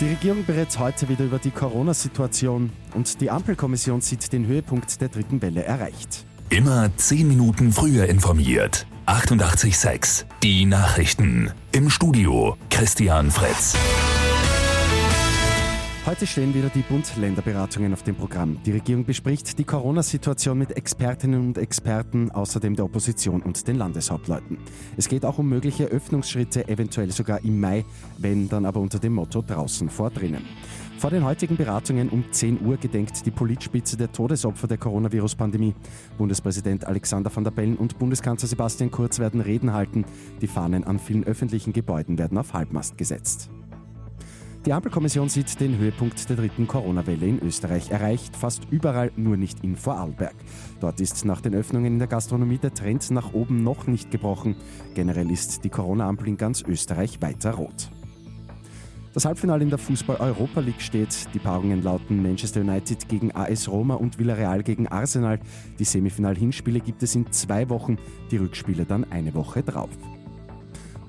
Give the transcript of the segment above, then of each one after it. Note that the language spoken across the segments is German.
Die Regierung berät heute wieder über die Corona-Situation und die Ampelkommission sieht den Höhepunkt der dritten Welle erreicht. Immer zehn Minuten früher informiert. 88.6 Die Nachrichten. Im Studio Christian Fritz. Heute stehen wieder die Bund-Länder-Beratungen auf dem Programm. Die Regierung bespricht die Corona-Situation mit Expertinnen und Experten, außerdem der Opposition und den Landeshauptleuten. Es geht auch um mögliche Öffnungsschritte, eventuell sogar im Mai, wenn dann aber unter dem Motto draußen vor drinnen. Vor den heutigen Beratungen um 10 Uhr gedenkt die Politspitze der Todesopfer der Coronavirus-Pandemie. Bundespräsident Alexander van der Bellen und Bundeskanzler Sebastian Kurz werden Reden halten. Die Fahnen an vielen öffentlichen Gebäuden werden auf Halbmast gesetzt. Die Ampelkommission sieht den Höhepunkt der dritten Corona-Welle in Österreich erreicht, fast überall, nur nicht in Vorarlberg. Dort ist nach den Öffnungen in der Gastronomie der Trend nach oben noch nicht gebrochen. Generell ist die Corona-Ampel in ganz Österreich weiter rot. Das Halbfinale in der Fußball-Europa League steht. Die Paarungen lauten Manchester United gegen AS Roma und Villarreal gegen Arsenal. Die Semifinal-Hinspiele gibt es in zwei Wochen, die Rückspiele dann eine Woche drauf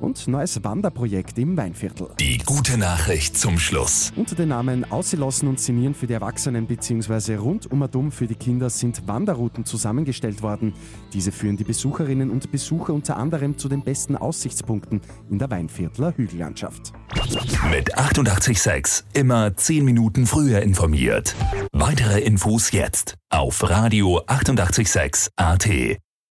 und neues Wanderprojekt im Weinviertel. Die gute Nachricht zum Schluss. Unter den Namen Aussilassen und Sinieren für die Erwachsenen bzw. rundum dumm für die Kinder sind Wanderrouten zusammengestellt worden. Diese führen die Besucherinnen und Besucher unter anderem zu den besten Aussichtspunkten in der Weinviertler Hügellandschaft. Mit 886 immer 10 Minuten früher informiert. Weitere Infos jetzt auf Radio 886 AT.